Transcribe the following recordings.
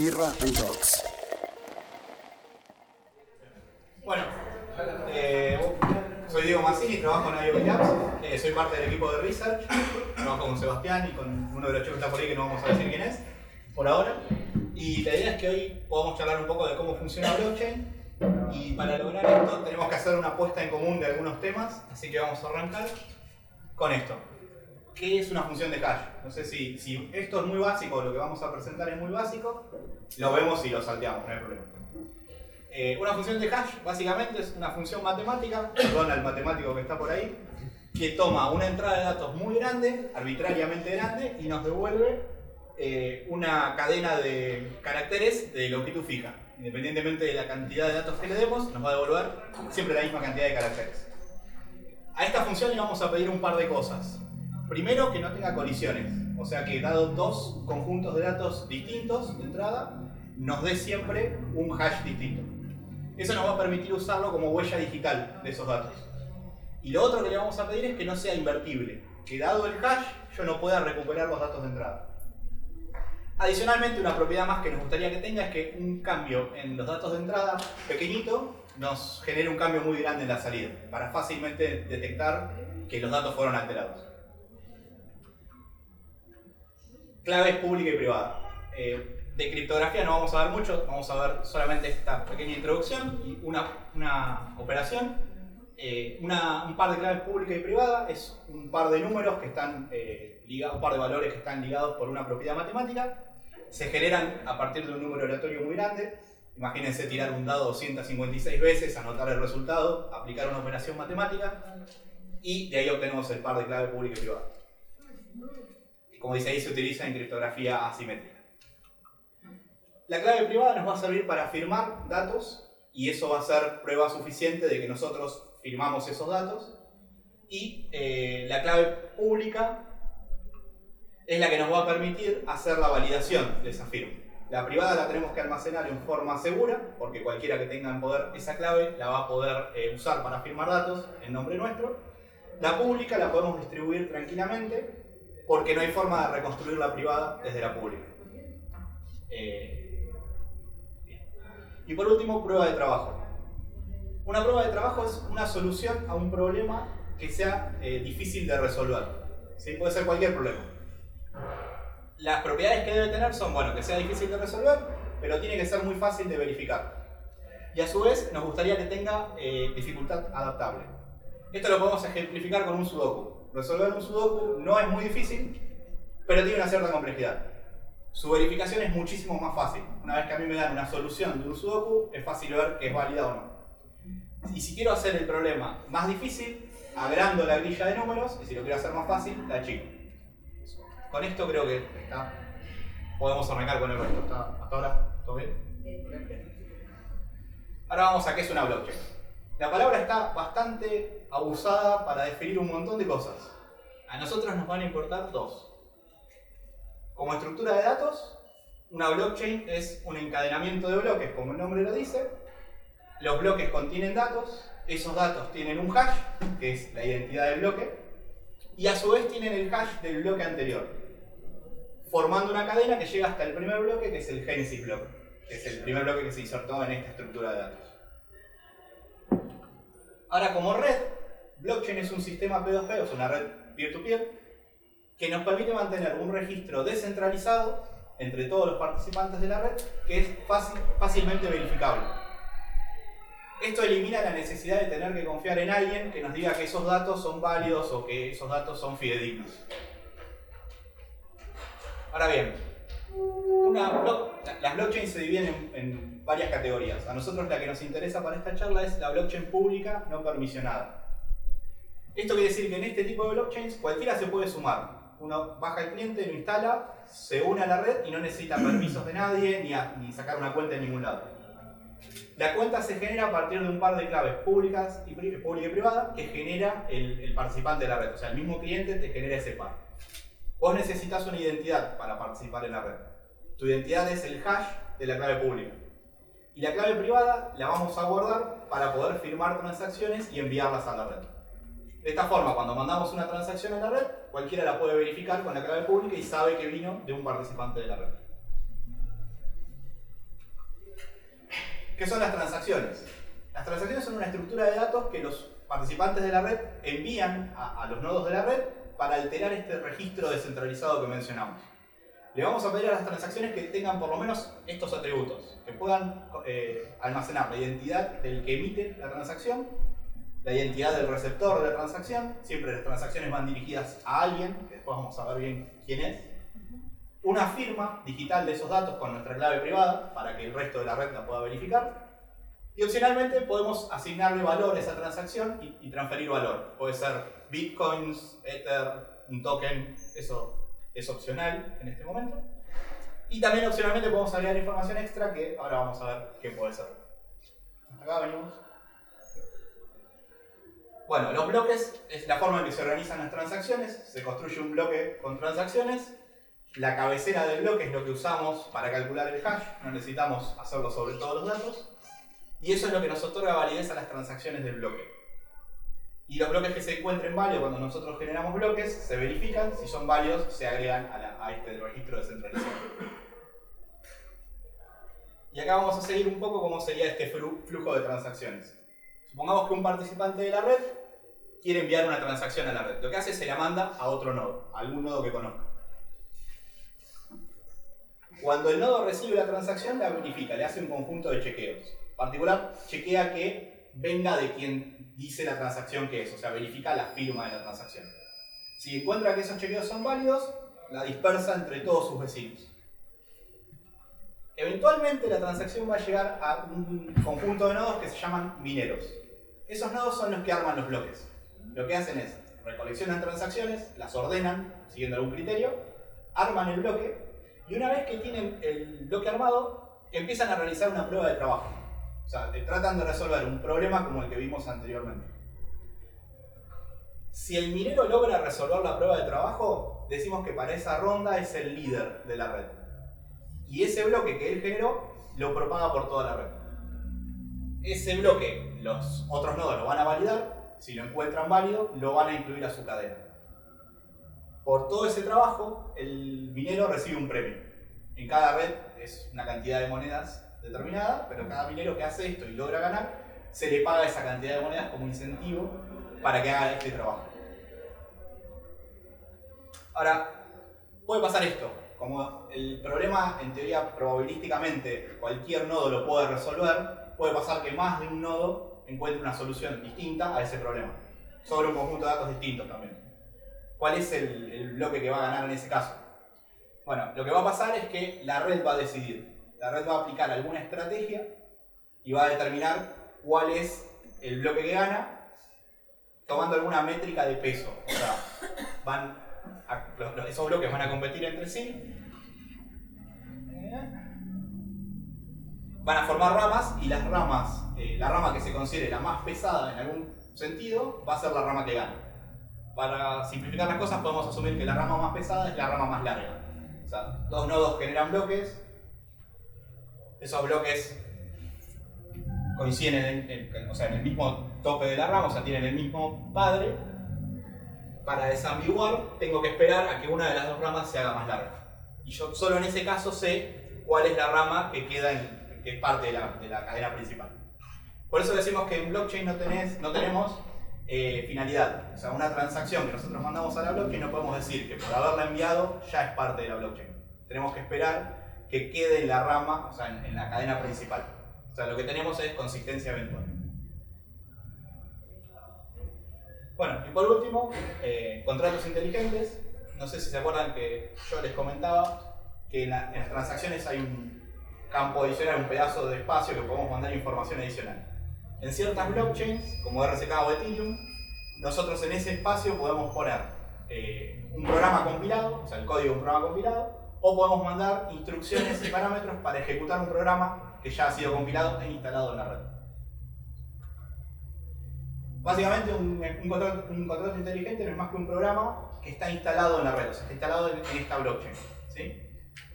Mirra and. Bueno, eh, soy Diego Massini, trabajo en IoT Labs, eh, soy parte del equipo de Research, trabajo con Sebastián y con uno de los chicos que está por ahí que no vamos a decir quién es, por ahora. Y la idea es que hoy podamos charlar un poco de cómo funciona blockchain y para lograr esto tenemos que hacer una apuesta en común de algunos temas, así que vamos a arrancar con esto. ¿Qué es una función de hash? No sé si, esto es muy básico, lo que vamos a presentar es muy básico, lo vemos y lo salteamos, no hay problema. Eh, una función de hash básicamente es una función matemática, perdón al matemático que está por ahí, que toma una entrada de datos muy grande, arbitrariamente grande, y nos devuelve eh, una cadena de caracteres de longitud fija. Independientemente de la cantidad de datos que le demos, nos va a devolver siempre la misma cantidad de caracteres. A esta función le vamos a pedir un par de cosas. Primero, que no tenga colisiones. O sea que dado dos conjuntos de datos distintos de entrada, nos dé siempre un hash distinto. Eso nos va a permitir usarlo como huella digital de esos datos. Y lo otro que le vamos a pedir es que no sea invertible. Que dado el hash, yo no pueda recuperar los datos de entrada. Adicionalmente, una propiedad más que nos gustaría que tenga es que un cambio en los datos de entrada pequeñito nos genere un cambio muy grande en la salida, para fácilmente detectar que los datos fueron alterados. Claves pública y privada. Eh, de criptografía no vamos a ver mucho, vamos a ver solamente esta pequeña introducción y una, una operación. Eh, un par de claves pública y privada es un par de números que están eh, ligados, un par de valores que están ligados por una propiedad matemática. Se generan a partir de un número aleatorio muy grande. Imagínense tirar un dado 256 veces, anotar el resultado, aplicar una operación matemática y de ahí obtenemos el par de clave pública y privada como dice ahí, se utiliza en criptografía asimétrica. La clave privada nos va a servir para firmar datos y eso va a ser prueba suficiente de que nosotros firmamos esos datos. Y eh, la clave pública es la que nos va a permitir hacer la validación de esa firma. La privada la tenemos que almacenar en forma segura, porque cualquiera que tenga en poder esa clave la va a poder eh, usar para firmar datos en nombre nuestro. La pública la podemos distribuir tranquilamente porque no hay forma de reconstruir la privada desde la pública. Eh, y por último, prueba de trabajo. Una prueba de trabajo es una solución a un problema que sea eh, difícil de resolver. ¿Sí? Puede ser cualquier problema. Las propiedades que debe tener son, bueno, que sea difícil de resolver, pero tiene que ser muy fácil de verificar. Y a su vez, nos gustaría que tenga eh, dificultad adaptable. Esto lo podemos ejemplificar con un sudoku. Resolver un sudoku no es muy difícil, pero tiene una cierta complejidad. Su verificación es muchísimo más fácil. Una vez que a mí me dan una solución de un sudoku, es fácil ver que es válida o no. Y si quiero hacer el problema más difícil, agrando la grilla de números, y si lo quiero hacer más fácil, la chico. Con esto creo que está, podemos arrancar con el resto. ¿Hasta ahora todo bien? Ahora vamos a qué es una blockchain. La palabra está bastante abusada para definir un montón de cosas. A nosotros nos van a importar dos. Como estructura de datos, una blockchain es un encadenamiento de bloques, como el nombre lo dice. Los bloques contienen datos, esos datos tienen un hash, que es la identidad del bloque, y a su vez tienen el hash del bloque anterior, formando una cadena que llega hasta el primer bloque, que es el genesis block, que es el primer bloque que se insertó en esta estructura de datos. Ahora, como red, blockchain es un sistema P2P, o sea, una red peer-to-peer, que nos permite mantener un registro descentralizado entre todos los participantes de la red que es fácil, fácilmente verificable. Esto elimina la necesidad de tener que confiar en alguien que nos diga que esos datos son válidos o que esos datos son fidedignos. Ahora bien, las blockchains se dividen en, varias categorías. A nosotros la que nos interesa para esta charla es la blockchain pública no permisionada. Esto quiere decir que en este tipo de blockchains cualquiera se puede sumar. Uno baja el cliente, lo instala, se une a la red y no necesita permisos de nadie ni, sacar una cuenta en ningún lado. La cuenta se genera a partir de un par de claves públicas y, pública y privada que genera el, el participante de la red. O sea, el mismo cliente te genera ese par. Vos necesitas una identidad para participar en la red. Tu identidad es el hash de la clave pública. Y la clave privada la vamos a guardar para poder firmar transacciones y enviarlas a la red. De esta forma, cuando mandamos una transacción a la red, cualquiera la puede verificar con la clave pública y sabe que vino de un participante de la red. ¿Qué son las transacciones? Las transacciones son una estructura de datos que los participantes de la red envían a, los nodos de la red para alterar este registro descentralizado que mencionamos. Le vamos a pedir a las transacciones que tengan por lo menos estos atributos, que puedan eh, almacenar la identidad del que emite la transacción, la identidad del receptor de la transacción, siempre las transacciones van dirigidas a alguien, que después vamos a ver bien quién es, una firma digital de esos datos con nuestra clave privada para que el resto de la red la pueda verificar, y opcionalmente podemos asignarle valor a esa transacción y, transferir valor. Puede ser bitcoins, ether, un token, eso es opcional en este momento. Y también opcionalmente podemos agregar información extra que ahora vamos a ver qué puede ser. Acá venimos. Bueno, los bloques es la forma en que se organizan las transacciones. Se construye un bloque con transacciones. La cabecera del bloque es lo que usamos para calcular el hash. No necesitamos hacerlo sobre todos los datos. Y eso es lo que nos otorga validez a las transacciones del bloque. Y los bloques que se encuentren válidos cuando nosotros generamos bloques se verifican, si son válidos se agregan a, este registro descentralizado. Y acá vamos a seguir un poco cómo sería este flujo de transacciones. Supongamos que un participante de la red quiere enviar una transacción a la red. Lo que hace es se la manda a otro nodo, a algún nodo que conozca. Cuando el nodo recibe la transacción, la verifica, le hace un conjunto de chequeos particular chequea que venga de quien dice la transacción que es, o sea, verifica la firma de la transacción. Si encuentra que esos chequeos son válidos, la dispersa entre todos sus vecinos. Eventualmente la transacción va a llegar a un conjunto de nodos que se llaman mineros. Esos nodos son los que arman los bloques. Lo que hacen es recoleccionan transacciones, las ordenan siguiendo algún criterio, arman el bloque y una vez que tienen el bloque armado, empiezan a realizar una prueba de trabajo. O sea, tratan de resolver un problema como el que vimos anteriormente. Si el minero logra resolver la prueba de trabajo, decimos que para esa ronda es el líder de la red. Y ese bloque que él generó lo propaga por toda la red. Ese bloque, los otros nodos lo van a validar, si lo encuentran válido, lo van a incluir a su cadena. Por todo ese trabajo, el minero recibe un premio. En cada red es una cantidad de monedas determinada, pero cada minero que hace esto y logra ganar, se le paga esa cantidad de monedas como incentivo para que haga este trabajo. Ahora, puede pasar esto, como el problema en teoría probabilísticamente cualquier nodo lo puede resolver, puede pasar que más de un nodo encuentre una solución distinta a ese problema, sobre un conjunto de datos distintos también. ¿Cuál es el, el bloque que va a ganar en ese caso? Bueno, lo que va a pasar es que la red va a decidir la red va a aplicar alguna estrategia y va a determinar cuál es el bloque que gana tomando alguna métrica de peso. O sea, van esos bloques van a competir entre sí. Van a formar ramas y las ramas, eh, la rama que se considere la más pesada en algún sentido, va a ser la rama que gana. Para simplificar las cosas podemos asumir que la rama más pesada es la rama más larga. O sea, dos nodos generan bloques, esos bloques coinciden en, o sea, en el mismo tope de la rama, o sea, tienen el mismo padre. Para desambiguar, tengo que esperar a que una de las dos ramas se haga más larga. Y yo solo en ese caso sé cuál es la rama que queda en, que es parte de la, de la cadena principal. Por eso decimos que en blockchain no, tenés, no tenemos eh, finalidad. O sea, una transacción que nosotros mandamos a la blockchain no podemos decir que por haberla enviado ya es parte de la blockchain. Tenemos que esperar que quede en la rama, o sea, en, la cadena principal. O sea, lo que tenemos es consistencia eventual. Bueno, y por último, eh, contratos inteligentes. No sé si se acuerdan que yo les comentaba que en, las transacciones hay un campo adicional, un pedazo de espacio que podemos mandar información adicional. En ciertas blockchains, como RSK o Ethereum, nosotros en ese espacio podemos poner eh, un programa compilado, o sea, el código de un programa compilado, o podemos mandar instrucciones y parámetros para ejecutar un programa que ya ha sido compilado e instalado en la red. Básicamente un, contrato, inteligente no es más que un programa que está instalado en la red, o sea, está instalado en, esta blockchain.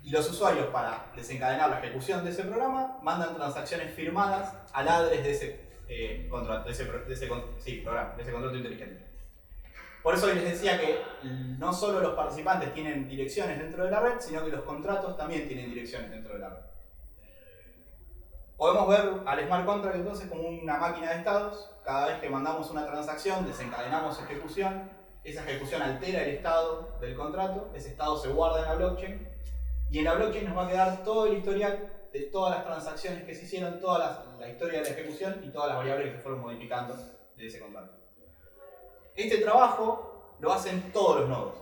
Y los usuarios para desencadenar la ejecución de ese programa mandan transacciones firmadas al address de ese, eh, contrato, de ese, de de ese contrato inteligente. Por eso les decía que no solo los participantes tienen direcciones dentro de la red, sino que los contratos también tienen direcciones dentro de la red. Podemos ver al smart contract entonces como una máquina de estados. Cada vez que mandamos una transacción, desencadenamos ejecución. Esa ejecución altera el estado del contrato. Ese estado se guarda en la blockchain. Y en la blockchain nos va a quedar todo el historial de todas las transacciones que se hicieron, toda la, historia de la ejecución y todas las variables que se fueron modificando de ese contrato. Este trabajo lo hacen todos los nodos.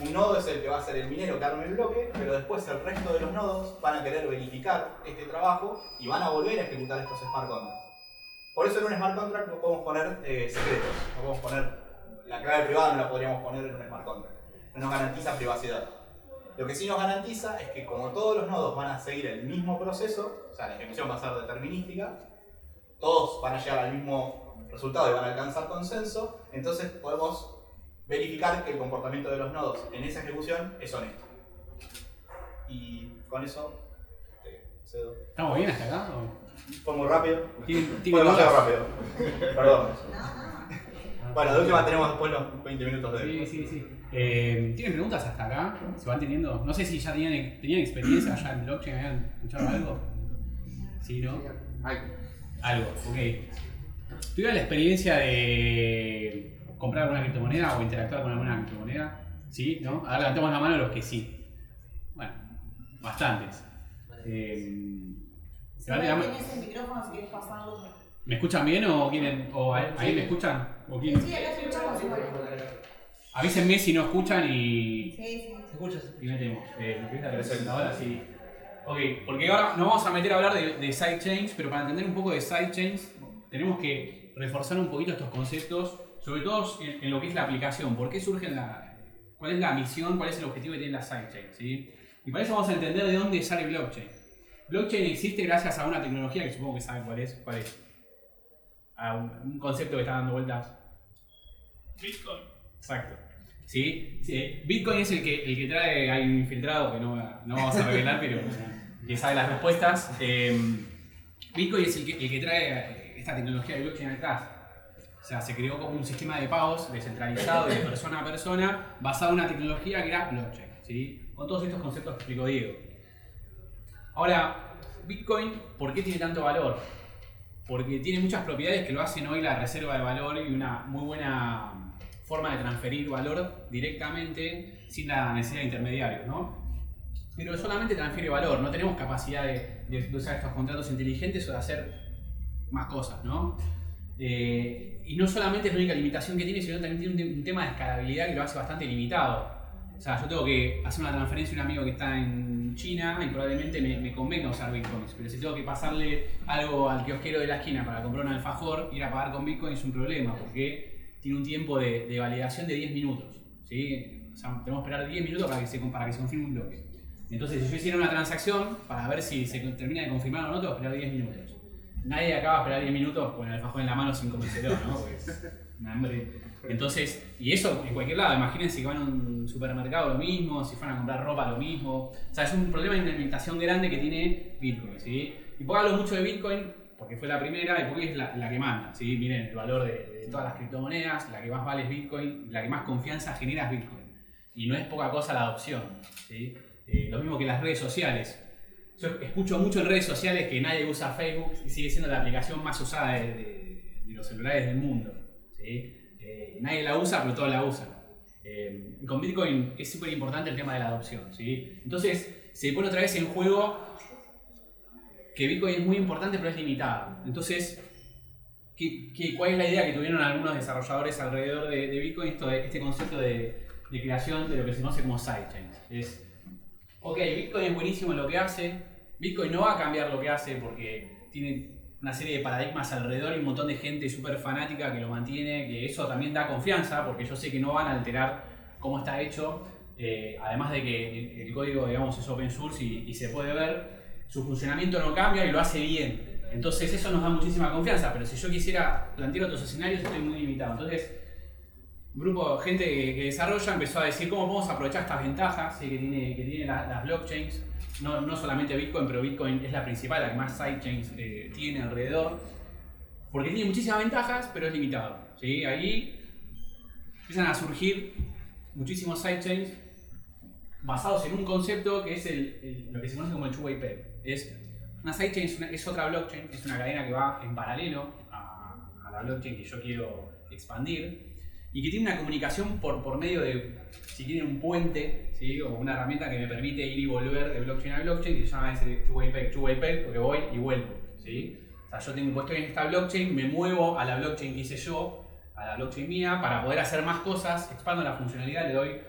Un nodo es el que va a ser el minero que arme el bloque, pero después el resto de los nodos van a querer verificar este trabajo y van a volver a ejecutar estos smart contracts. Por eso en un smart contract no podemos poner eh, secretos, no podemos poner la clave privada, no la podríamos poner en un smart contract. No nos garantiza privacidad. Lo que sí nos garantiza es que como todos los nodos van a seguir el mismo proceso, o sea, la ejecución va a ser determinística, todos van a llegar al mismo resultado y van a alcanzar consenso, entonces podemos verificar que el comportamiento de los nodos en esa ejecución es honesto. Y con eso te cedo. ¿Estamos bien hasta acá? o? Fue muy rápido. ¿Tienen- Fue demasiado rápido. Perdón. Bueno, de última tenemos después los 20 minutos de... Sí, sí, sí. Eh, ¿Tienen preguntas hasta acá? ¿Se van teniendo? No sé si ya tenían, tenían experiencia allá en blockchain, ¿habían escuchado algo? Sí, ¿no? Algo, ok. ¿Tuvieron la experiencia de comprar alguna criptomoneda o interactuar con alguna criptomoneda? ¿Sí? ¿No? A ver, levantemos la mano los que sí. Bueno, bastantes. Eh, Si levante la no mano. tenés el micrófono, si querés pasarlo. ¿Me escuchan bien o quieren? ¿O ahí ahí me escuchan? ¿O quieren? Sí, acá escuchamos igual. Avísenme si no escuchan y, Sí, sí. ¿Se escucha? y metemos. Eh, ¿me querés la presentadora? Sí. Ok, porque ahora nos vamos a meter a hablar de, de sidechains, pero para entender un poco de sidechains tenemos que reforzar un poquito estos conceptos, sobre todo en, en lo que es la aplicación. ¿Por qué surgen la, cuál es la misión, cuál es el objetivo que tiene la sidechain? ¿sí? Y para eso vamos a entender de dónde sale blockchain. Blockchain existe gracias a una tecnología que supongo que saben cuál es. ¿Cuál es? A un, un concepto que está dando vueltas. Bitcoin. Exacto. ¿Sí? Sí, Bitcoin es el que, el que trae, hay un infiltrado que no, no vamos a revelar, pero que sabe las respuestas. Eh, Bitcoin es el que, el que trae esta tecnología de blockchain atrás. O sea, se creó como un sistema de pagos descentralizado de persona a persona basado en una tecnología que era blockchain. ¿sí? Con todos estos conceptos que explicó Diego. Ahora, Bitcoin, ¿por qué tiene tanto valor? Porque tiene muchas propiedades que lo hacen hoy la reserva de valor y una muy buena forma de transferir valor directamente sin la necesidad de intermediarios, ¿no? Pero solamente transfiere valor, no tenemos capacidad de, de usar estos contratos inteligentes o de hacer más cosas, ¿no? Eh, y no solamente es la única limitación que tiene, sino también tiene un, un tema de escalabilidad que lo hace bastante limitado. O sea, yo tengo que hacer una transferencia a un amigo que está en China y probablemente me, me convenga usar bitcoins. Pero si tengo que pasarle algo al kiosquero de la esquina para comprar un alfajor, ir a pagar con bitcoin es un problema porque tiene un tiempo de, de validación de 10 minutos. ¿sí? O sea, tenemos que esperar 10 minutos para que se, para que se confirme un bloque. Entonces, si yo hiciera una transacción para ver si se termina de confirmar o no, tengo que esperar 10 minutos. Nadie acaba de esperar 10 minutos con el alfajor en la mano sin comérselo, ¿no? Pues, un hambre. Entonces, y eso en cualquier lado, imagínense que van a un supermercado lo mismo, si fueran a comprar ropa lo mismo. O sea, es un problema de implementación grande que tiene Bitcoin, ¿sí? Y puedo hablo mucho de Bitcoin porque fue la primera y porque es la, que manda, ¿sí? Miren el valor de, de todas las criptomonedas, la que más vale es Bitcoin, la que más confianza genera es Bitcoin. Y no es poca cosa la adopción, ¿sí? Eh, lo mismo que las redes sociales. Yo escucho mucho en redes sociales que nadie usa Facebook y sigue siendo la aplicación más usada de, de- de los celulares del mundo. ¿sí? Eh, nadie la usa, pero todos la usan. Eh, con Bitcoin es súper importante el tema de la adopción. ¿sí? Entonces se pone otra vez en juego que Bitcoin es muy importante, pero es limitado. Entonces, ¿qué, qué, cuál es la idea que tuvieron algunos desarrolladores alrededor de, de Bitcoin? Esto este concepto de, de creación de lo que se conoce como sidechains. Ok, Bitcoin es buenísimo en lo que hace, Bitcoin no va a cambiar lo que hace porque tiene una serie de paradigmas alrededor y un montón de gente súper fanática que lo mantiene, que eso también da confianza porque yo sé que no van a alterar cómo está hecho, eh, además de que el, el código digamos es open source y, y se puede ver, su funcionamiento no cambia y lo hace bien. Entonces eso nos da muchísima confianza, pero si yo quisiera plantear otros escenarios estoy muy limitado. Entonces grupo de gente que, que desarrolla empezó a decir cómo podemos aprovechar estas ventajas que tiene, que tiene la- las blockchains. No, no solamente Bitcoin, pero Bitcoin es la principal, la que más sidechains eh, tiene alrededor. Porque tiene muchísimas ventajas, pero es limitado. ¿sí? Ahí empiezan a surgir muchísimos sidechains basados en un concepto que es el, el- lo que se conoce como el two-way pair. Es Una sidechain es, una- es otra blockchain, es una cadena que va en paralelo a, a la blockchain que yo quiero expandir y que tiene una comunicación por, por medio de, si quieren, un puente, ¿sí? o una herramienta que me permite ir y volver de blockchain a blockchain, que se llama ese two-way peg, two-way peg, porque voy y vuelvo. ¿sí? O sea, yo tengo, estoy en esta blockchain, me muevo a la blockchain que hice yo, a la blockchain mía, para poder hacer más cosas, expando la funcionalidad, le doy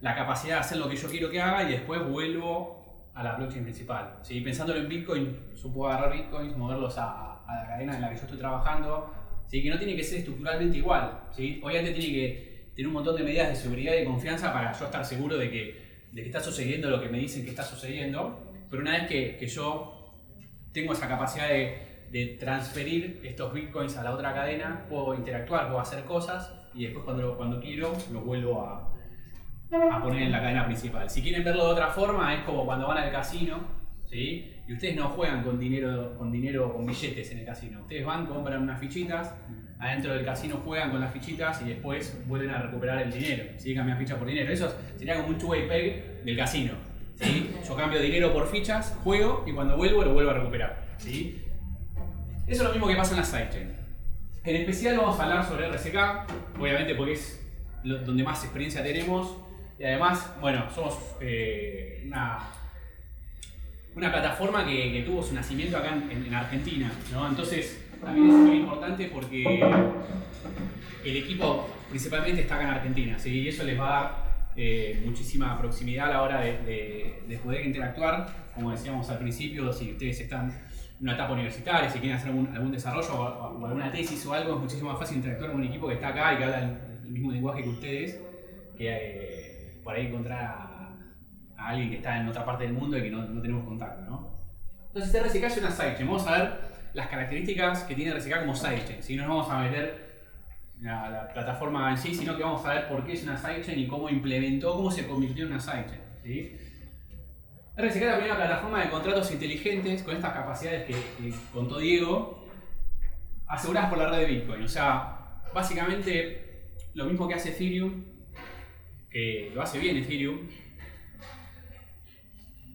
la capacidad de hacer lo que yo quiero que haga y después vuelvo a la blockchain principal. ¿sí? Pensándolo en Bitcoin, yo puedo agarrar Bitcoins, moverlos a, a la cadena en la que yo estoy trabajando, ¿sí? que no tiene que ser estructuralmente igual. ¿sí? Obviamente tiene que tener un montón de medidas de seguridad y de confianza para yo estar seguro de que, de que está sucediendo lo que me dicen que está sucediendo, pero una vez que, que yo tengo esa capacidad de, de transferir estos bitcoins a la otra cadena, puedo interactuar, puedo hacer cosas y después cuando, cuando quiero los vuelvo a, a poner en la cadena principal. Si quieren verlo de otra forma, es como cuando van al casino, ¿sí? Y ustedes no juegan con dinero, con dinero, con billetes en el casino. Ustedes van, compran unas fichitas, adentro del casino juegan con las fichitas y después vuelven a recuperar el dinero, ¿sí? Cambian fichas por dinero. Eso sería como un two-way peg del casino, ¿sí? Yo cambio dinero por fichas, juego y cuando vuelvo lo vuelvo a recuperar, ¿sí? Eso es lo mismo que pasa en la sidechain. En especial vamos a hablar sobre RSK, obviamente porque es donde más experiencia tenemos y además, bueno, somos eh, una, una plataforma que, tuvo su nacimiento acá en, en Argentina, ¿no? Entonces, también es muy importante porque el equipo principalmente está acá en Argentina, ¿sí? Y eso les va a dar eh, muchísima proximidad a la hora de, de- de poder interactuar. Como decíamos al principio, si ustedes están en una etapa universitaria, si quieren hacer algún, desarrollo o, alguna tesis o algo, es muchísimo más fácil interactuar con un equipo que está acá y que habla el, mismo lenguaje que ustedes, que eh, por ahí encontrar a alguien que está en otra parte del mundo y que no, no tenemos contacto, ¿no? Entonces RSK es una sidechain. Vamos a ver las características que tiene RSK como sidechain. Si no nos vamos a meter a la plataforma en sí, sino que vamos a ver por qué es una sidechain y cómo implementó, cómo se convirtió en una sidechain. ¿sí? RSK es la primera plataforma de contratos inteligentes con estas capacidades que, que contó Diego, aseguradas por la red de Bitcoin. O sea, básicamente lo mismo que hace Ethereum, que lo hace bien Ethereum,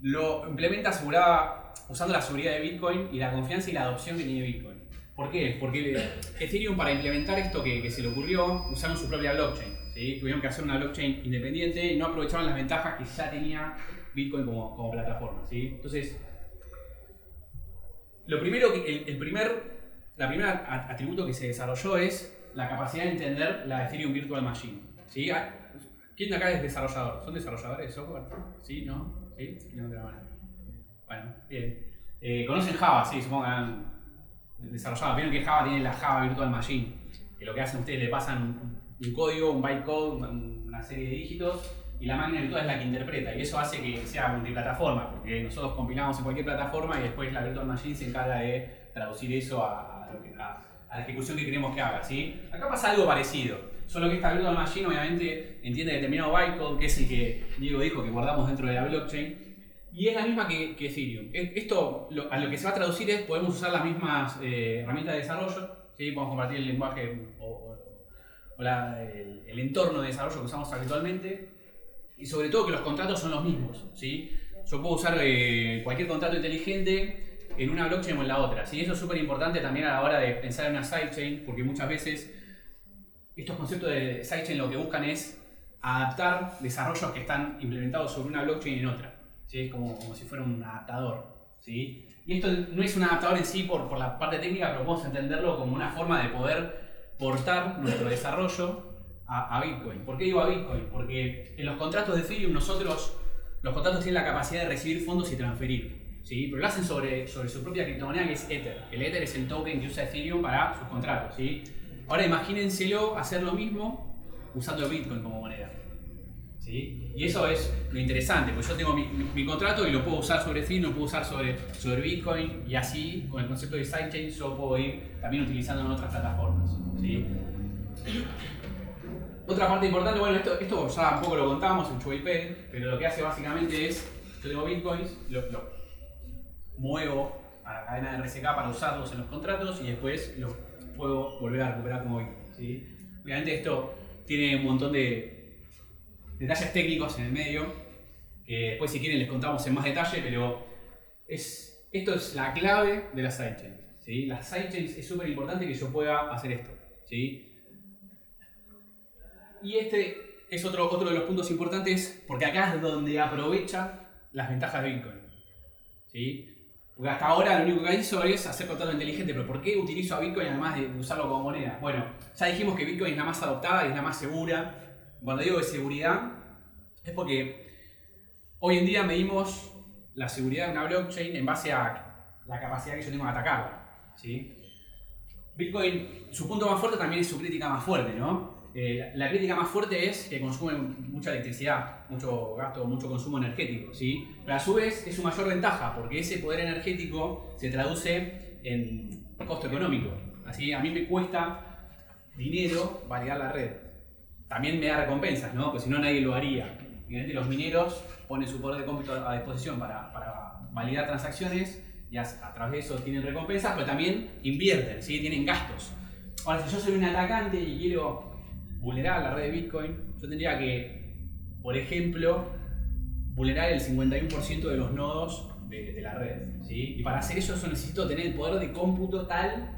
lo implementa asegurada usando la seguridad de Bitcoin y la confianza y la adopción que tiene Bitcoin. ¿Por qué? Porque Ethereum para implementar esto que, se le ocurrió usaron su propia blockchain. ¿sí? Tuvieron que hacer una blockchain independiente y no aprovecharon las ventajas que ya tenía Bitcoin como, plataforma. ¿sí? Entonces, lo primero el, primer, la primera atributo que se desarrolló es la capacidad de entender la Ethereum Virtual Machine. ¿sí? Ah, ¿Quién de acá es desarrollador? ¿Son desarrolladores de software? ¿Sí? ¿No? ¿Sí? Bueno, bien. Eh, ¿Conocen Java? Sí, supongo que han desarrollado. Vieron que Java tiene la Java Virtual Machine. Que lo que hacen ustedes le pasan un, código, un bytecode, un- una serie de dígitos y la máquina virtual es la que interpreta. Y eso hace que sea multiplataforma, porque nosotros compilamos en cualquier plataforma y después la Virtual Machine se encarga de traducir eso a- a la ejecución que queremos que haga. ¿sí? Acá pasa algo parecido. Solo que esta Virtual Machine obviamente entiende determinado bytecode, que es el que Diego dijo que guardamos dentro de la blockchain. Y es la misma que, Ethereum. Esto a lo que se va a traducir es podemos usar las mismas eh, herramientas de desarrollo, ¿sí? podemos compartir el lenguaje o, el entorno de desarrollo que usamos habitualmente y sobre todo que los contratos son los mismos. ¿sí? Yo puedo usar eh, cualquier contrato inteligente en una blockchain o en la otra. ¿sí? Eso es súper importante también a la hora de pensar en una sidechain porque muchas veces estos conceptos de sidechain lo que buscan es adaptar desarrollos que están implementados sobre una blockchain en otra. ¿sí? Como, como si fuera un adaptador. ¿sí? Y esto no es un adaptador en sí por, por la parte técnica, pero podemos entenderlo como una forma de poder portar nuestro desarrollo a, a Bitcoin. ¿Por qué digo a Bitcoin? Porque en los contratos de Ethereum nosotros, los contratos tienen la capacidad de recibir fondos y transferir. ¿sí? Pero lo hacen sobre, sobre su propia criptomoneda que es Ether. El Ether es el token que usa Ethereum para sus contratos. ¿sí? Ahora imagínenselo hacer lo mismo usando Bitcoin como moneda. ¿sí? Y eso es lo interesante, porque yo tengo mi, contrato y lo puedo usar sobre Ethereum, lo puedo usar sobre, sobre Bitcoin y así con el concepto de sidechain yo puedo ir también utilizando en otras plataformas. ¿sí? Otra parte importante, bueno, esto, esto ya un poco lo contamos en Chuaiped, pero lo que hace básicamente es, yo tengo bitcoins, lo muevo a la cadena de RSK para usarlos en los contratos y después los puedo volver a recuperar como. ¿sí? Obviamente esto tiene un montón de detalles técnicos en el medio, que después si quieren les contamos en más detalle, pero es Esto es la clave de las sidechains. ¿sí? Las sidechains es súper importante que yo pueda hacer esto. Y este es otro, otro de los puntos importantes porque acá es donde aprovecha las ventajas de Bitcoin. Porque hasta ahora lo único que hizo es hacer contrato inteligente, pero ¿por qué utilizo a Bitcoin además de usarlo como moneda? Bueno, ya dijimos que Bitcoin es la más adoptada y es la más segura. Cuando digo de seguridad, es porque hoy en día medimos la seguridad de una blockchain en base a la capacidad que yo tengo de atacarla. ¿sí? Bitcoin, su punto más fuerte también es su crítica más fuerte, ¿no? Eh, la, crítica más fuerte es que consume mucha electricidad, mucho gasto, mucho consumo energético, ¿sí? Pero a su vez es su mayor ventaja, porque ese poder energético se traduce en costo económico. Así, a mí me cuesta dinero validar la red. También me da recompensas, ¿no? Porque si no nadie lo haría. Evidentemente los mineros ponen su poder de cómputo a disposición para, para validar transacciones y a, a través de eso tienen recompensas, pero también invierten, ¿sí? Tienen gastos. Ahora, si yo soy un atacante y quiero vulnerar la red de Bitcoin, yo tendría que, por ejemplo, vulnerar el 51% de los nodos de, la red. ¿sí? Y para hacer eso yo necesito tener el poder de cómputo tal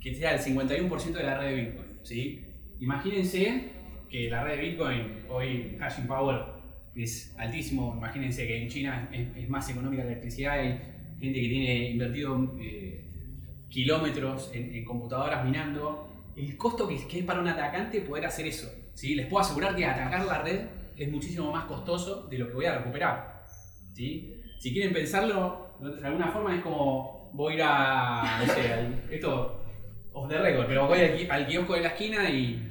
que sea el 51% de la red de Bitcoin. ¿sí? Imagínense que la red de Bitcoin, hoy hashing power es altísimo, imagínense que en China es, más económica la electricidad, hay gente que tiene invertido eh, kilómetros en computadoras minando, el costo que, es para un atacante poder hacer eso. ¿sí? Les puedo asegurar que atacar la red es muchísimo más costoso de lo que voy a recuperar. ¿sí? Si quieren pensarlo, de alguna forma es como voy a ir a, no sé, esto off the record, pero voy al, ki- al kiosco de la esquina y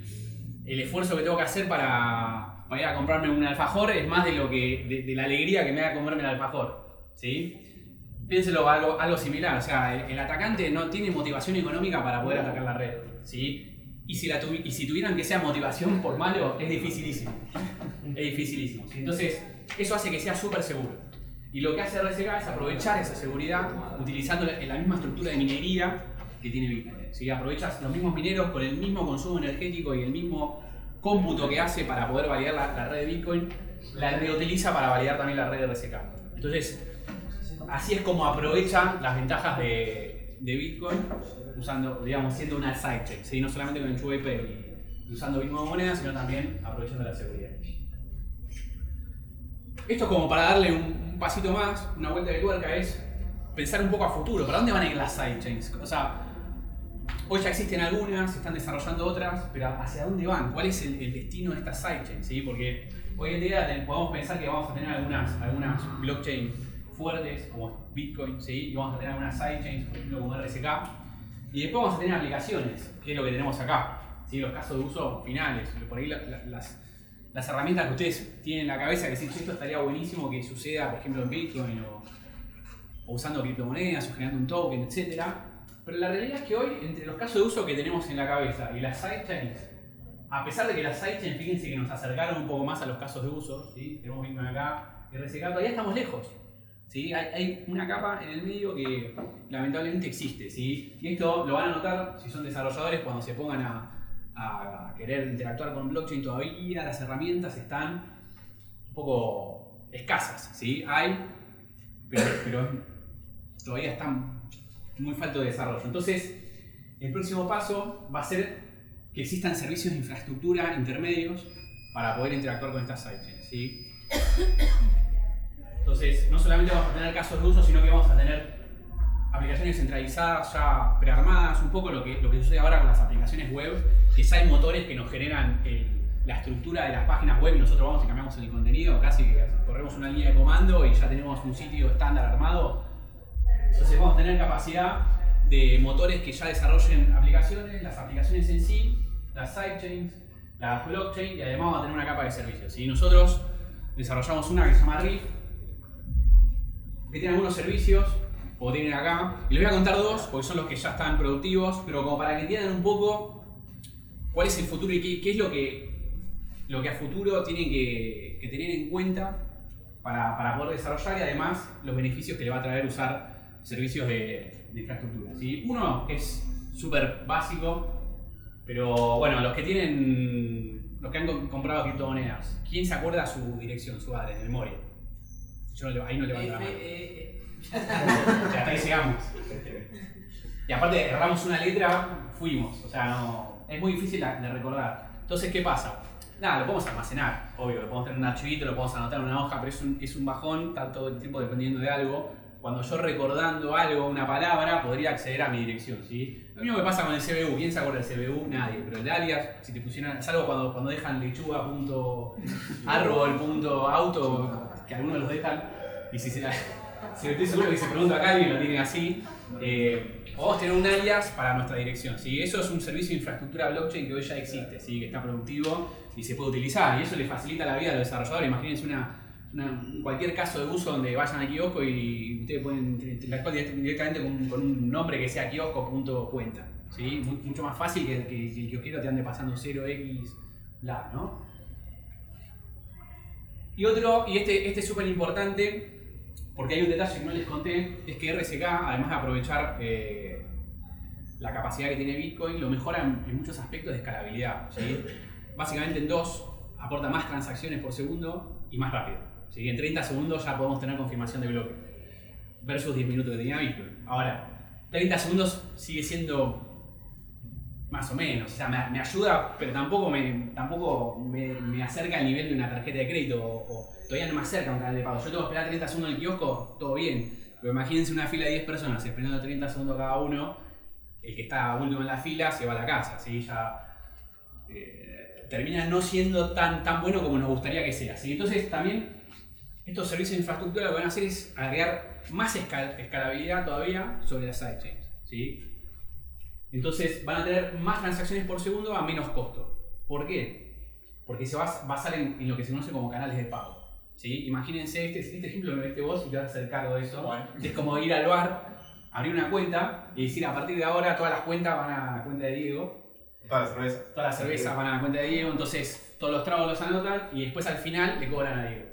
el esfuerzo que tengo que hacer para, para comprarme un alfajor es más de lo que de, la alegría que me da comerme el alfajor. ¿sí? Piénselo algo, algo similar, o sea, el atacante no tiene motivación económica para poder atacar la red, ¿sí? Y si, la tuvi- y si tuvieran que sea motivación por malo, es dificilísimo. Es dificilísimo. Entonces, eso hace que sea súper seguro. Y lo que hace RSK es aprovechar esa seguridad utilizando la, la misma estructura de minería que tiene Bitcoin. ¿sí? Aprovechas los mismos mineros con el mismo consumo energético y el mismo cómputo que hace para poder validar la, la red de Bitcoin, la reutiliza para validar también la red de RSK. Entonces, así es como aprovecha las ventajas de, de Bitcoin usando, digamos, siendo una sidechain, ¿sí? no solamente con el QVP y, usando Bitcoin moneda, sino también aprovechando la seguridad. Esto como para darle un, pasito más, una vuelta de tuerca, es pensar un poco a futuro. ¿Para dónde van a ir las sidechains? O sea, hoy ya existen algunas, se están desarrollando otras, pero ¿hacia dónde van? ¿Cuál es el, destino de estas sidechains? ¿sí? Porque hoy en día podemos pensar que vamos a tener algunas, algunas blockchains fuertes como Bitcoin, ¿sí? y vamos a tener algunas sidechains, por ejemplo, como RSK, y después vamos a tener aplicaciones, que es lo que tenemos acá, ¿sí? los casos de uso finales, por ahí la- la- las, las herramientas que ustedes tienen en la cabeza, que "Che, esto estaría buenísimo que suceda, por ejemplo, en Bitcoin o, o usando criptomonedas o generando un token, etc. Pero la realidad es que hoy, entre los casos de uso que tenemos en la cabeza y las sidechains, a pesar de que las sidechains, fíjense que nos acercaron un poco más a los casos de uso, ¿sí? tenemos Bitcoin acá, RSK, todavía estamos lejos. ¿Sí? Hay, una capa en el medio que lamentablemente existe. ¿sí? Y esto lo van a notar si son desarrolladores cuando se pongan a, querer interactuar con blockchain todavía, las herramientas están un poco escasas. ¿sí? Hay, pero, pero todavía están muy falto de desarrollo. Entonces, el próximo paso va a ser que existan servicios de infraestructura intermedios para poder interactuar con estas sidechains. ¿sí? Entonces, no solamente vamos a tener casos de uso, sino que vamos a tener aplicaciones centralizadas ya prearmadas, un poco lo que, lo que sucede ahora con las aplicaciones web, que ya hay motores que nos generan el- la estructura de las páginas web y nosotros vamos y cambiamos el contenido, casi que corremos una línea de comando y ya tenemos un sitio estándar armado. Entonces vamos a tener capacidad de motores que ya desarrollen aplicaciones, las aplicaciones en sí, las sidechains, las blockchain y además vamos a tener una capa de servicios. Y nosotros desarrollamos una que se llama Riff, que tiene algunos servicios, como tienen acá. Y les voy a contar dos, porque son los que ya están productivos, pero como para que entiendan un poco cuál es el futuro y qué, es lo que, lo que a futuro tienen que, tener en cuenta para, para poder desarrollar y además los beneficios que le va a traer usar servicios de, de infraestructura. ¿sí? Uno es súper básico, pero bueno, los que tienen, los que han com- comprado criptomonedas, ¿quién se acuerda su dirección, su adres de memoria? Yo no le- ahí no levanto la mano. F, E, hasta ahí llegamos. Y aparte, erramos una letra, fuimos. O sea, no, es muy difícil de recordar. Entonces, ¿qué pasa? Nada, lo podemos almacenar, obvio, lo podemos tener en un archivito, lo podemos anotar en una hoja, pero es un, es un bajón, estar todo el tiempo dependiendo de algo. Cuando yo recordando algo, una palabra, podría acceder a mi dirección, ¿sí? Lo mismo que pasa con el CBU, ¿quién se acuerda del CBU? Nadie, pero el alias, si te pusieran, salvo cuando, cuando dejan lechuga que algunos los dejan, y si se la, si estoy seguro se pregunta acá alguien lo tiene así, eh, podemos un alias para nuestra dirección, ¿sí? Eso es un servicio de infraestructura blockchain que hoy ya existe, ¿sí? Que está productivo y se puede utilizar, y eso le facilita la vida a los desarrolladores, imagínense una cualquier caso de uso donde vayan a kiosco y ustedes pueden interactuar directamente con, un nombre que sea kiosco.cuenta. ¿sí? Mucho más fácil que, que, que el kiosquero te ande pasando 0x, bla, ¿no? Y otro, y este, este es súper importante, porque hay un detalle que no les conté, es que RSK, además de aprovechar eh, la capacidad que tiene Bitcoin, lo mejora en, en muchos aspectos de escalabilidad. ¿sí? Básicamente en dos, aporta más transacciones por segundo y más rápido. ¿sí? En 30 segundos ya podemos tener confirmación de bloque. Versus 10 minutos que tenía Bitcoin. Ahora, 30 segundos sigue siendo más o menos. O sea, me, ayuda, pero tampoco, me, tampoco me, acerca al nivel de una tarjeta de crédito. O, todavía no me acerca a un canal de pago. Yo tengo que esperar 30 segundos en el kiosco, todo bien. Pero imagínense una fila de 10 personas esperando 30 segundos cada uno. El que está último en la fila se va a la casa. ¿sí? Ya, eh, termina no siendo tan, tan bueno como nos gustaría que sea. ¿sí? Entonces también estos servicios de infraestructura lo que van a hacer es agregar más escalabilidad todavía sobre las sidechains. ¿sí? Entonces van a tener más transacciones por segundo a menos costo. ¿Por qué? Porque se va a basar en, lo que se conoce como canales de pago. ¿sí? Imagínense este, este ejemplo que me diste vos y te vas a hacer cargo de eso. Es como ir al bar, abrir una cuenta y decir a partir de ahora todas las cuentas van a la cuenta de Diego. Todas las cervezas. Todas las cervezas van a la cuenta de Diego, entonces todos los tragos los anotan y después al final le cobran a Diego.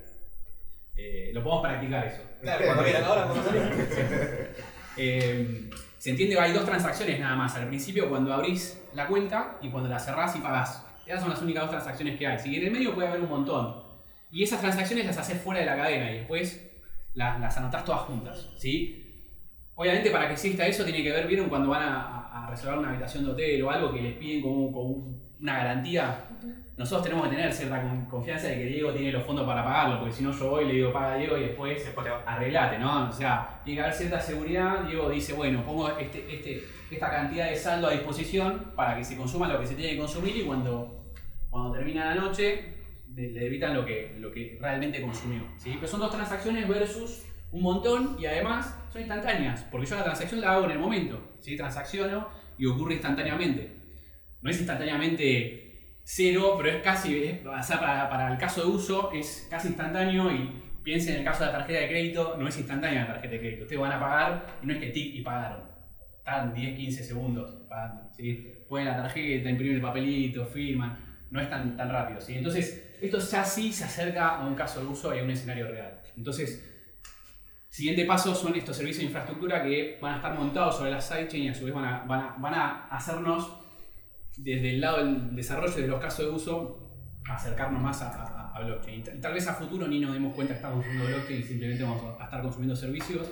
Eh, lo podemos practicar eso. Claro, cuando quieran, ahora cuando eh, se entiende que hay dos transacciones nada más. Al principio cuando abrís la cuenta y cuando la cerrás y pagás. Esas son las únicas dos transacciones que hay. Si en el medio puede haber un montón. Y esas transacciones las haces fuera de la cadena y después las, las anotás todas juntas. ¿sí? Obviamente para que exista eso tiene que ver, ¿vieron cuando van a, reservar una habitación de hotel o algo que les piden como, una garantía? nosotros tenemos que tener cierta confianza de que Diego tiene los fondos para pagarlo, porque si no yo voy y le digo paga Diego y después, después arreglate, ¿no? O sea, tiene que haber cierta seguridad, Diego dice, bueno, pongo este, este, esta cantidad de saldo a disposición para que se consuma lo que se tiene que consumir y cuando, cuando termina la noche le evitan lo que, lo que realmente consumió. ¿sí? Pero son dos transacciones versus un montón y además son instantáneas, porque yo la transacción la hago en el momento, ¿sí? transacciono y ocurre instantáneamente. No es instantáneamente cero, pero es casi, para, el caso de uso es casi instantáneo y piensen en el caso de la tarjeta de crédito, no es instantánea la tarjeta de crédito. Ustedes van a pagar y no es que tic y pagaron. Están 10, 15 segundos pagando. ¿sí? Ponen la tarjeta, imprimen el papelito, firman. No es tan, tan rápido. ¿sí? Entonces, esto ya sí se acerca a un caso de uso y a un escenario real. Entonces, siguiente paso son estos servicios de infraestructura que van a estar montados sobre la sidechain y a su vez van a, van a hacernos desde el lado del desarrollo de los casos de uso, acercarnos más a, blockchain. Y tal vez a futuro ni nos demos cuenta que estamos usando blockchain y simplemente vamos a estar consumiendo servicios,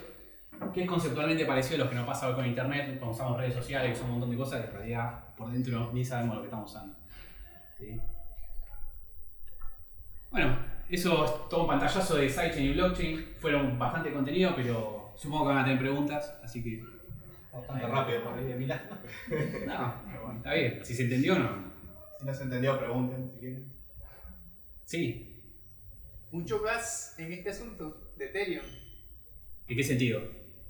que es conceptualmente parecido a lo que nos pasa hoy con Internet, cuando usamos redes sociales, usamos un montón de cosas, que en realidad por dentro ni sabemos lo que estamos usando. Bueno, eso es todo un pantallazo de sidechain y blockchain. Fueron bastante contenido, pero supongo que van a tener preguntas, así que Bastante rápido por ahí de Milán. No, está bien. Si se entendió o no. Si no se entendió, pregunten si quieren. Sí. Mucho gas en este asunto de Ethereum. ¿En qué sentido?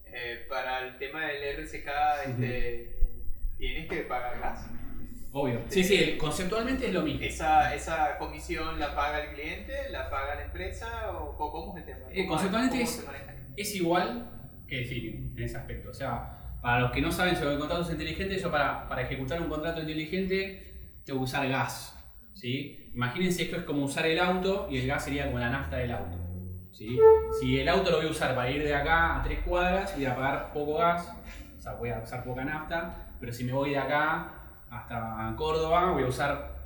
Eh, para el tema del RCK, este, tienes que pagar gas. Obvio. Sí, sí, conceptualmente es lo mismo. ¿Esa, ¿Esa comisión la paga el cliente? ¿La paga la empresa? ¿O cómo es el tema? Eh, conceptualmente es, es igual que Ethereum en ese aspecto. O sea, para los que no saben sobre contratos inteligentes, yo para, para ejecutar un contrato inteligente tengo que usar gas. ¿sí? Imagínense esto es como usar el auto y el gas sería como la nafta del auto. ¿sí? Si el auto lo voy a usar para ir de acá a tres cuadras y a pagar poco gas, o sea, voy a usar poca nafta, pero si me voy de acá hasta Córdoba voy a usar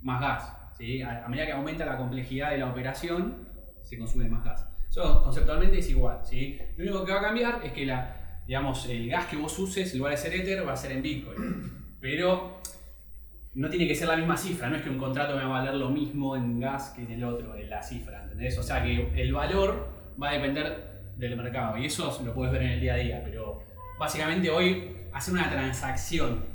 más gas. ¿sí? A, medida que aumenta la complejidad de la operación, se consume más gas. Eso conceptualmente es igual, ¿sí? Lo único que va a cambiar es que la, digamos, el gas que vos uses, en lugar de ser Ether, va a ser en Bitcoin. Pero no tiene que ser la misma cifra, no es que un contrato me va a valer lo mismo en gas que en el otro, en la cifra, ¿entendés? O sea que el valor va a depender del mercado y eso lo puedes ver en el día a día, pero básicamente hoy hacer una transacción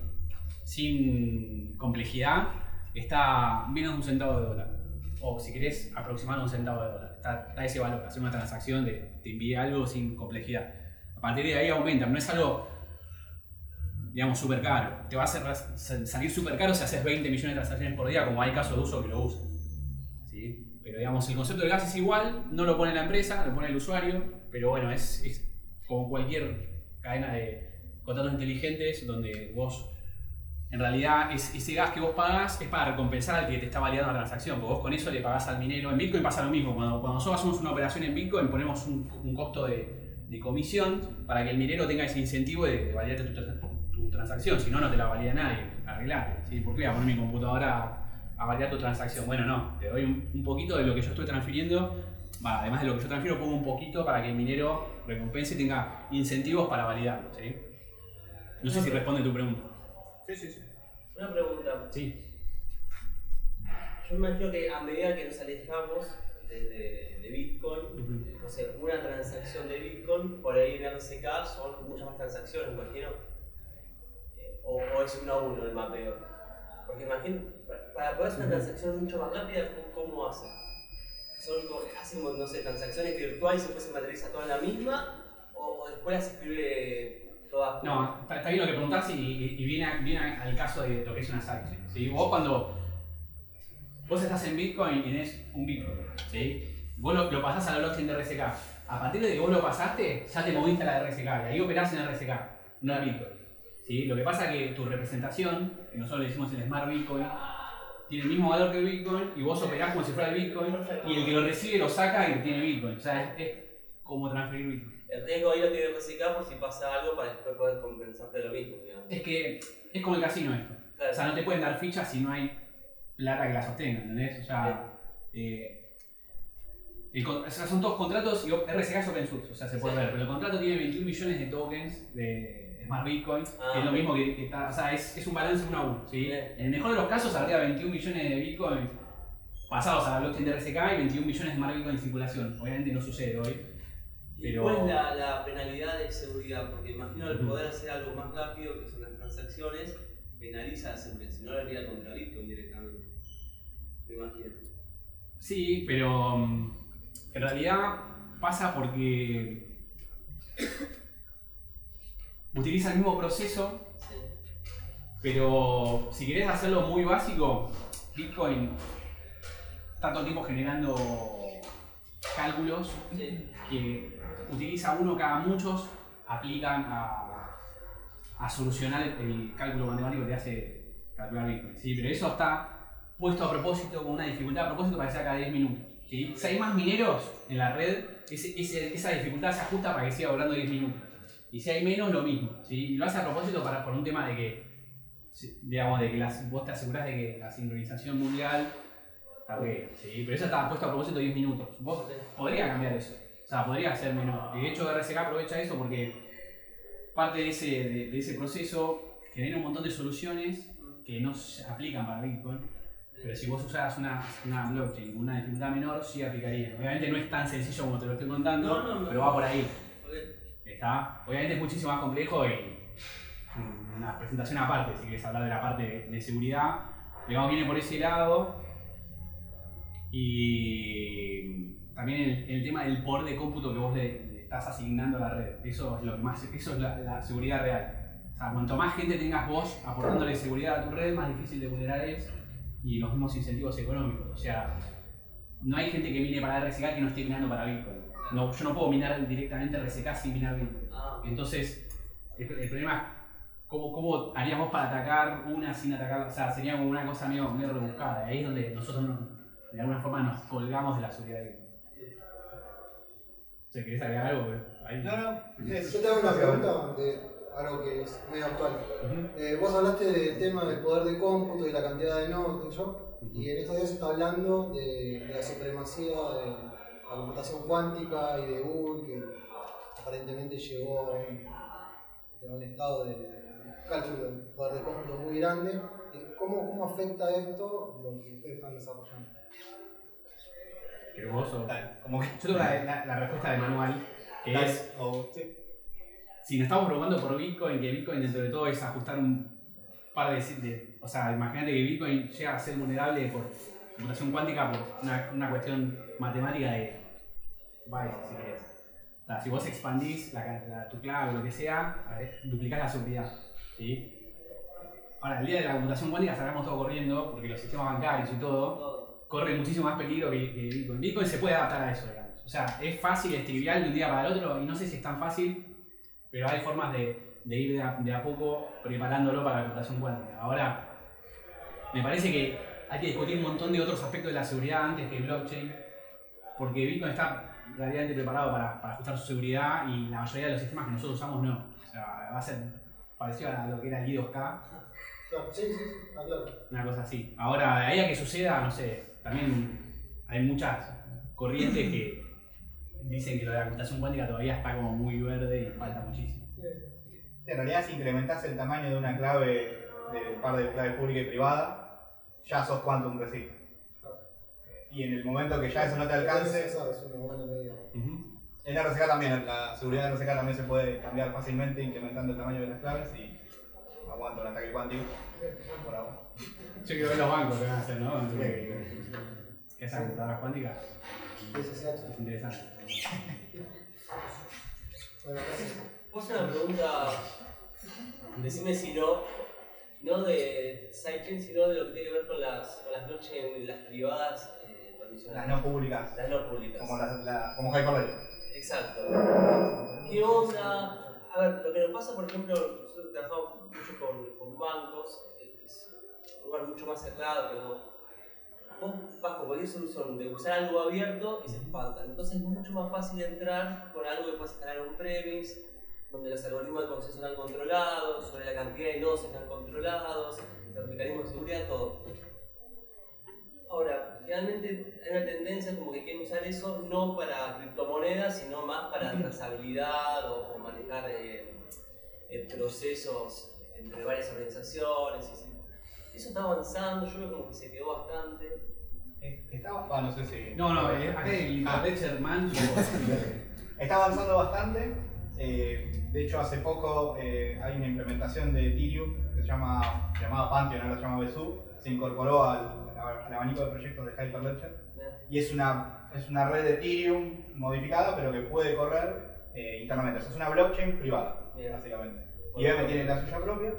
sin complejidad está menos de un centavo de dólar. O si querés aproximar un centavo de dólar. Está, ese valor, hacer una transacción de te envíe algo sin complejidad. A partir de ahí aumenta, no es algo digamos, súper caro. Te va a hacer sa- salir súper caro si haces 20 millones de transacciones por día, como hay casos de uso que lo usan. ¿Sí? Pero digamos, el concepto del gas es igual, no lo pone la empresa, lo pone el usuario, pero bueno, es, es como cualquier cadena de contratos inteligentes donde vos, en realidad, es, ese gas que vos pagás es para recompensar al que te está validando la transacción, porque vos con eso le pagás al minero. En Bitcoin pasa lo mismo, cuando, cuando nosotros hacemos una operación en Bitcoin ponemos un, un costo de, de comisión para que el minero tenga ese incentivo de, de validarte tu, tu transacción, si no, no te la valida nadie, arreglate. ¿sí? ¿Por qué voy a poner mi computadora a, a validar tu transacción? Bueno, no, te doy un, un poquito de lo que yo estoy transfiriendo, además de lo que yo transfiero, pongo un poquito para que el minero recompense y tenga incentivos para validarlo. ¿sí? No sé si responde tu pregunta. Sí, sí, sí. Una pregunta. Sí. Yo imagino que a medida que nos alejamos de, de- de Bitcoin, no sé, una transacción de Bitcoin, por ahí en RCK son muchas más transacciones, imagino. Eh, O, o es uno a uno el mapeo. Porque imagino, para- poder hacer una transacción mucho más rápida, ¿cómo, hacen? Son, como- hacen, no sé, transacciones virtuales y después se materializa toda en la misma, o, o después las escribe No, está, bien lo que preguntás y, viene, al caso de lo que es una sidechain. ¿sí? Vos cuando vos estás en Bitcoin y tenés un Bitcoin, ¿sí? vos lo, pasás a la blockchain de RSK. A partir de que vos lo pasaste, ya te moviste a la RSK y ahí operás en RSK, no en Bitcoin. ¿sí? Lo que pasa es que tu representación, que nosotros le decimos el Smart Bitcoin, tiene el mismo valor que el Bitcoin y vos operás como si fuera el Bitcoin y el que lo recibe lo saca y tiene Bitcoin. O sea, es como transferir Bitcoin. El riesgo ahí lo tiene RCK por si pasa algo para después poder compensarte lo mismo, digamos. Es que es como el casino esto. Claro. O sea, no te pueden dar fichas si no hay plata que la sostenga, ¿entendés? O sea, eh, el con- o sea, son todos contratos y RSK es open source, o sea, se puede Sí. ver, pero el contrato tiene 21 millones de tokens de Smart Bitcoin, Ah. que es lo mismo que, que está, o sea, es, es un balance uno a uno, ¿sí? Bien. En el mejor de los casos habría 21 millones de Bitcoin pasados a la blockchain de RSK y 21 millones de Smart Bitcoin en circulación. Obviamente no sucede hoy. ¿Y cuál es la, la penalidad de seguridad? Porque imagino el Ujú. poder hacer algo más rápido, que son las transacciones, penaliza a si no lo haría contra Bitcoin directamente. Me imagino. Sí, pero mm, en realidad pasa porque utiliza el mismo proceso, Sí. pero si querés hacerlo muy básico, Bitcoin está todo el tiempo generando cálculos Sí. que utiliza uno cada muchos, aplican a, a solucionar el, cálculo matemático que te hace calcular Bitcoin. ¿sí? Pero eso está puesto a propósito, con una dificultad a propósito para que sea cada 10 minutos. ¿sí? Si hay más mineros en la red, ese- ese- esa dificultad se ajusta para que siga durando 10 minutos. Y si hay menos, lo mismo. ¿sí? Y lo hace a propósito para, por un tema de que, digamos, de que las- vos te asegurás de que la sincronización mundial bien. ¿sí? Pero eso está puesto a propósito de 10 minutos. Vos podría cambiar eso. O sea, podría ser menor. Y de hecho RSK aprovecha eso porque parte de ese, de, de ese proceso genera un montón de soluciones que no se aplican para Bitcoin. Pero si vos usaras una, una blockchain con una dificultad menor, sí aplicaría. Obviamente no es tan sencillo como te lo estoy contando, No, no, no. pero va por ahí. Está. Obviamente es muchísimo más complejo y una presentación aparte, si quieres hablar de la parte de, de seguridad. Digamos, viene por ese lado. Y también el, el tema del poder de cómputo que vos le, le estás asignando a la red. Eso es lo que más, eso es la, la seguridad real. O sea, cuanto más gente tengas vos aportándole seguridad a tu red, más difícil de vulnerar es y los mismos incentivos económicos. O sea, no hay gente que mine para RSK que no esté minando para Bitcoin. No, yo no puedo minar directamente RSK sin minar Bitcoin. Ah, Entonces, el, el problema es cómo, cómo haríamos para atacar una sin atacar, o sea, sería como una cosa medio, medio rebuscada. Ahí es donde nosotros no- de alguna forma nos colgamos de la seguridad de Sea, ¿Querés agregar algo? Ahí. No, no. es- Yo te hago una pregunta de algo que es medio actual. Eh, vos hablaste del tema del poder de cómputo y la cantidad de nodos, sé yo, y en estos días se está hablando de, de la supremacía de, la computación cuántica y de Google, que aparentemente llegó a un, a un estado de, de cálculo, de poder de cómputo muy grande. Eh, ¿Cómo, ¿Cómo afecta esto lo que ustedes están desarrollando? Dale, como que. Yo tengo la, la- la respuesta de manual, que es, o- sí. si nos estamos preocupando por Bitcoin, que Bitcoin dentro de todo es ajustar un par de... de- o sea, imagínate que Bitcoin llega a ser vulnerable por computación cuántica por una, una cuestión matemática de bytes, si querés. O sea, si vos expandís la, la- tu clave o lo que sea, ver, duplicás la seguridad. ¿sí? Ahora, el día de la computación cuántica salgamos todo corriendo, porque los sistemas bancarios y Todo. Corre muchísimo más peligro que, que Bitcoin. Bitcoin se puede adaptar a eso, digamos. O sea, es fácil, es trivial de un día para el otro, y no sé si es tan fácil, pero hay formas de, de ir de a, de a poco preparándolo para la computación cuántica. Ahora, me parece que hay que discutir un montón de otros aspectos de la seguridad antes que blockchain, porque Bitcoin está relativamente preparado para, para ajustar su seguridad y la mayoría de los sistemas que nosotros usamos no. O sea, va a ser parecido a lo que era el I2K, Claro, sí, sí, sí, está claro. una cosa así. Ahora, de ahí a que suceda, no sé, también hay muchas corrientes que dicen que lo de la computación cuántica todavía está como muy verde y falta muchísimo. En realidad, si incrementás el tamaño de una clave, del par de claves pública y privada, ya sos quantum resist. Y en el momento que ya eso no te alcance, es una buena medida. en RCK también, la seguridad de RCK también se puede cambiar fácilmente incrementando el tamaño de las claves y aguanta un ataque cuántico por ahora. Yo quiero ver los bancos que van a hacer, ¿no? Esas computadoras cuánticas es interesante. Bueno, gracias. Puedo hacer una pregunta, decime si no, no de sidechain, sino de lo que tiene que ver con las, con las blockchain, las privadas eh, Las no públicas, Las no públicas. como, la, la, como Hyperledger. Exacto. ¿Qué onda? A ver, lo que nos pasa, por ejemplo, nosotros trabajamos mucho con, bancos, eh, es un lugar mucho más cerrado, pero vos vas con cualquier solución de usar algo abierto y se espantan. Entonces es mucho más fácil entrar con algo que puedes instalar un premise, donde los algoritmos de consenso están controlados, sobre la cantidad de nodos están controlados, los mecanismos de seguridad, todo. Ahora, realmente hay una tendencia como que quieren usar eso no para criptomonedas, sino más para trazabilidad o, o manejar eh, eh, procesos entre varias organizaciones. y. Eso está avanzando, yo veo como que se quedó bastante. Eh, Está, ah, no sé si. No, no, eh, Ah. Man Está avanzando bastante. eh, de hecho, hace poco eh, hay una implementación de Ethereum que se llama llamada Pantheon, ahora se llama Besu. Se incorporó al, al abanico de proyectos de Hyperledger. Y es una, es una red de Ethereum modificada, pero que puede correr eh, internamente. O sea, es una blockchain privada, Bien. básicamente. IBM tiene la suya propia.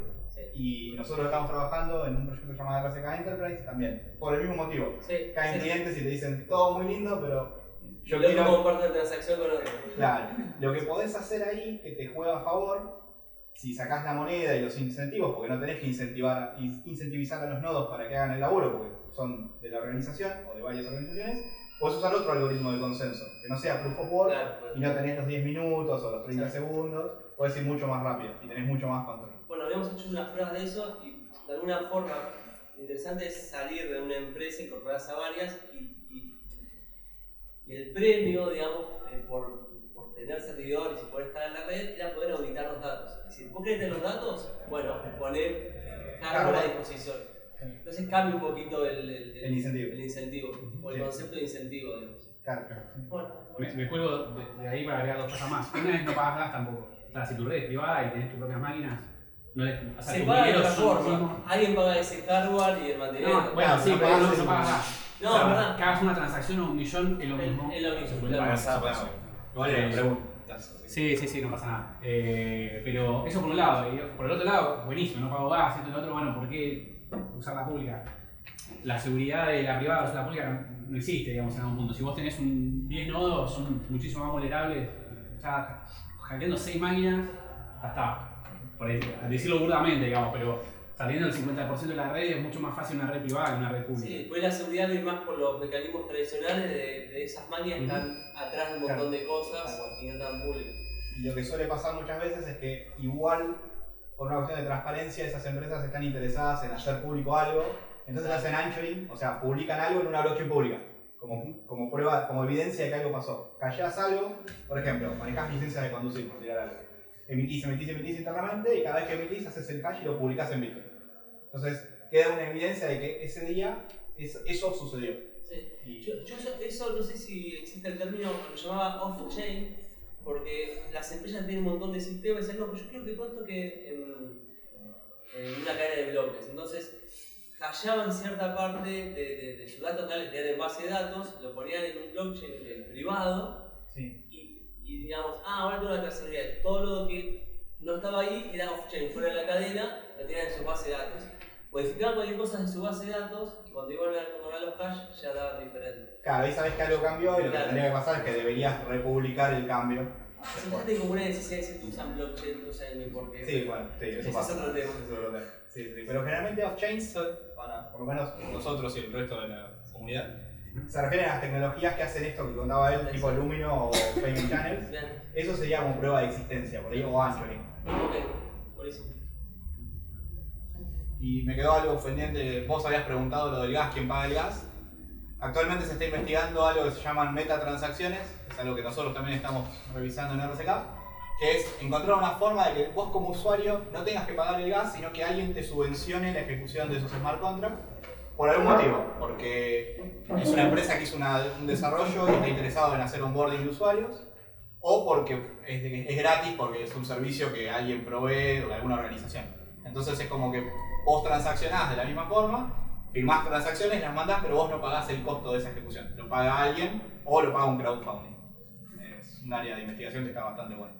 Y nosotros estamos trabajando en un proyecto llamado RCK Enterprise también, por el mismo motivo. Sí, Caen sí, sí. clientes y te dicen todo muy lindo, pero Yo lo quiero. comparto una transacción con otro. Claro, lo que podés hacer ahí que te juega a favor, si sacás la moneda y los incentivos, porque no tenés que incentivar, in- incentivizar a los nodos para que hagan el laburo, porque son de la organización o de varias organizaciones, podés usar otro algoritmo de consenso, que no sea proof of work Claro, pues. y no tenés los 10 minutos o los 30 segundos, podés ir mucho más rápido y tenés mucho más control. Bueno, habíamos hecho unas pruebas de eso y de alguna forma interesante es salir de una empresa, incorporarse a varias y, y- y el premio, digamos, eh, por, por tener servidores y poder estar en la red era poder auditar los datos. Es decir, ¿vos querés tener los datos? Bueno, poner cargo a la disposición. Entonces cambia un poquito el, el- el- El incentivo. el incentivo, o el Sí. concepto de incentivo, digamos. Claro, claro. Bueno, Me, me cuelgo de, de ahí para agregar dos cosas más. Una es no pagas gas tampoco. O sea, si tu red es privada y tenés tus propias máquinas, no les, o sea, se paga de forma. Alguien paga ese hardware y el mantenimiento. No, bueno, Claro, sí, pero no, no pagas gas. No, o sea, verdad. que hagas una transacción o un millón es lo mismo. es lo mismo, Se claro. preguntas. Sí, sí, sí, no pasa nada. Eh, pero eso por un lado. Y por el otro lado, buenísimo, no pago gas, esto y lo otro, bueno, ¿por qué usar la pública? La seguridad de la privada versus la pública no, no existe, digamos, en algún punto. Si vos tenés un 10 nodos, son muchísimo más vulnerables. Ya hackeando 6 máquinas, ya está. Por decirlo burdamente, digamos, pero saliendo el 50% de la red es mucho más fácil una red privada que una red pública. Sí, después la seguridad viene más por los mecanismos tradicionales de, de esas máquinas que están atrás de un Claro. montón de cosas y no tan públicas. Y lo que suele pasar muchas veces es que igual, por una cuestión de transparencia, esas empresas están interesadas en hacer público algo, entonces hacen anchoring, o sea, publican algo en una blockchain pública. Como, como prueba, como evidencia de que algo pasó. Callás algo, por ejemplo, manejás licencia de conducir, por tirar algo. Emitís, emitís, emitís internamente y cada vez que emitís haces el cash y lo publicás en Bitcoin. Entonces queda una evidencia de que ese día es- eso sucedió. Sí. Yo, yo eso, no sé si existe el término, lo llamaba off-chain, porque las empresas tienen un montón de sistemas y dicen, no, pero yo quiero que todo esto que en, en una cadena de bloques. Entonces, hallaban cierta parte de, de, de su en base de datos, lo ponían en un blockchain privado Sí. y, y digamos, ah, ahora tengo una trazabilidad. Todo lo que no estaba ahí era off-chain, fuera de la cadena, lo tenían en su base de datos. Modificaban cualquier cosa en su base de datos y cuando iban a controlar los cash ya daban diferente. Claro, ahí sabes que algo cambió y lo que tendría que pasar es que deberías republicar el cambio. Siempre como una necesidad de que se usan blockchain, no sé ni por qué. Sí, bueno, sí, eso pasa. es otro tema. Ese es otro tema. Sí, sí, Pero generalmente off-chains, para por lo menos nosotros y el resto de la comunidad, se refieren a las tecnologías que hacen esto que contaba él, tipo Lumino o Payment Channels. Bien, Eso sería como prueba de existencia, por ahí, o Anchoring. ok, buenísimo. Y me quedó algo pendiente, vos habías preguntado lo del gas, quién paga el gas. Actualmente se está investigando algo que se llaman metatransacciones, es algo que nosotros también estamos revisando en RCK, que es encontrar una forma de que vos como usuario no tengas que pagar el gas, sino que alguien te subvencione la ejecución de esos smart contracts por algún motivo, porque es una empresa que hizo un desarrollo y está interesado en hacer onboarding de usuarios, o porque es, es gratis, porque es un servicio que alguien provee o de alguna organización. Entonces es como que vos transaccionás de la misma forma, firmás transacciones, las mandás, pero vos no pagás el costo de esa ejecución. Lo paga alguien o lo paga un crowdfunding. Es un área de investigación que está bastante buena.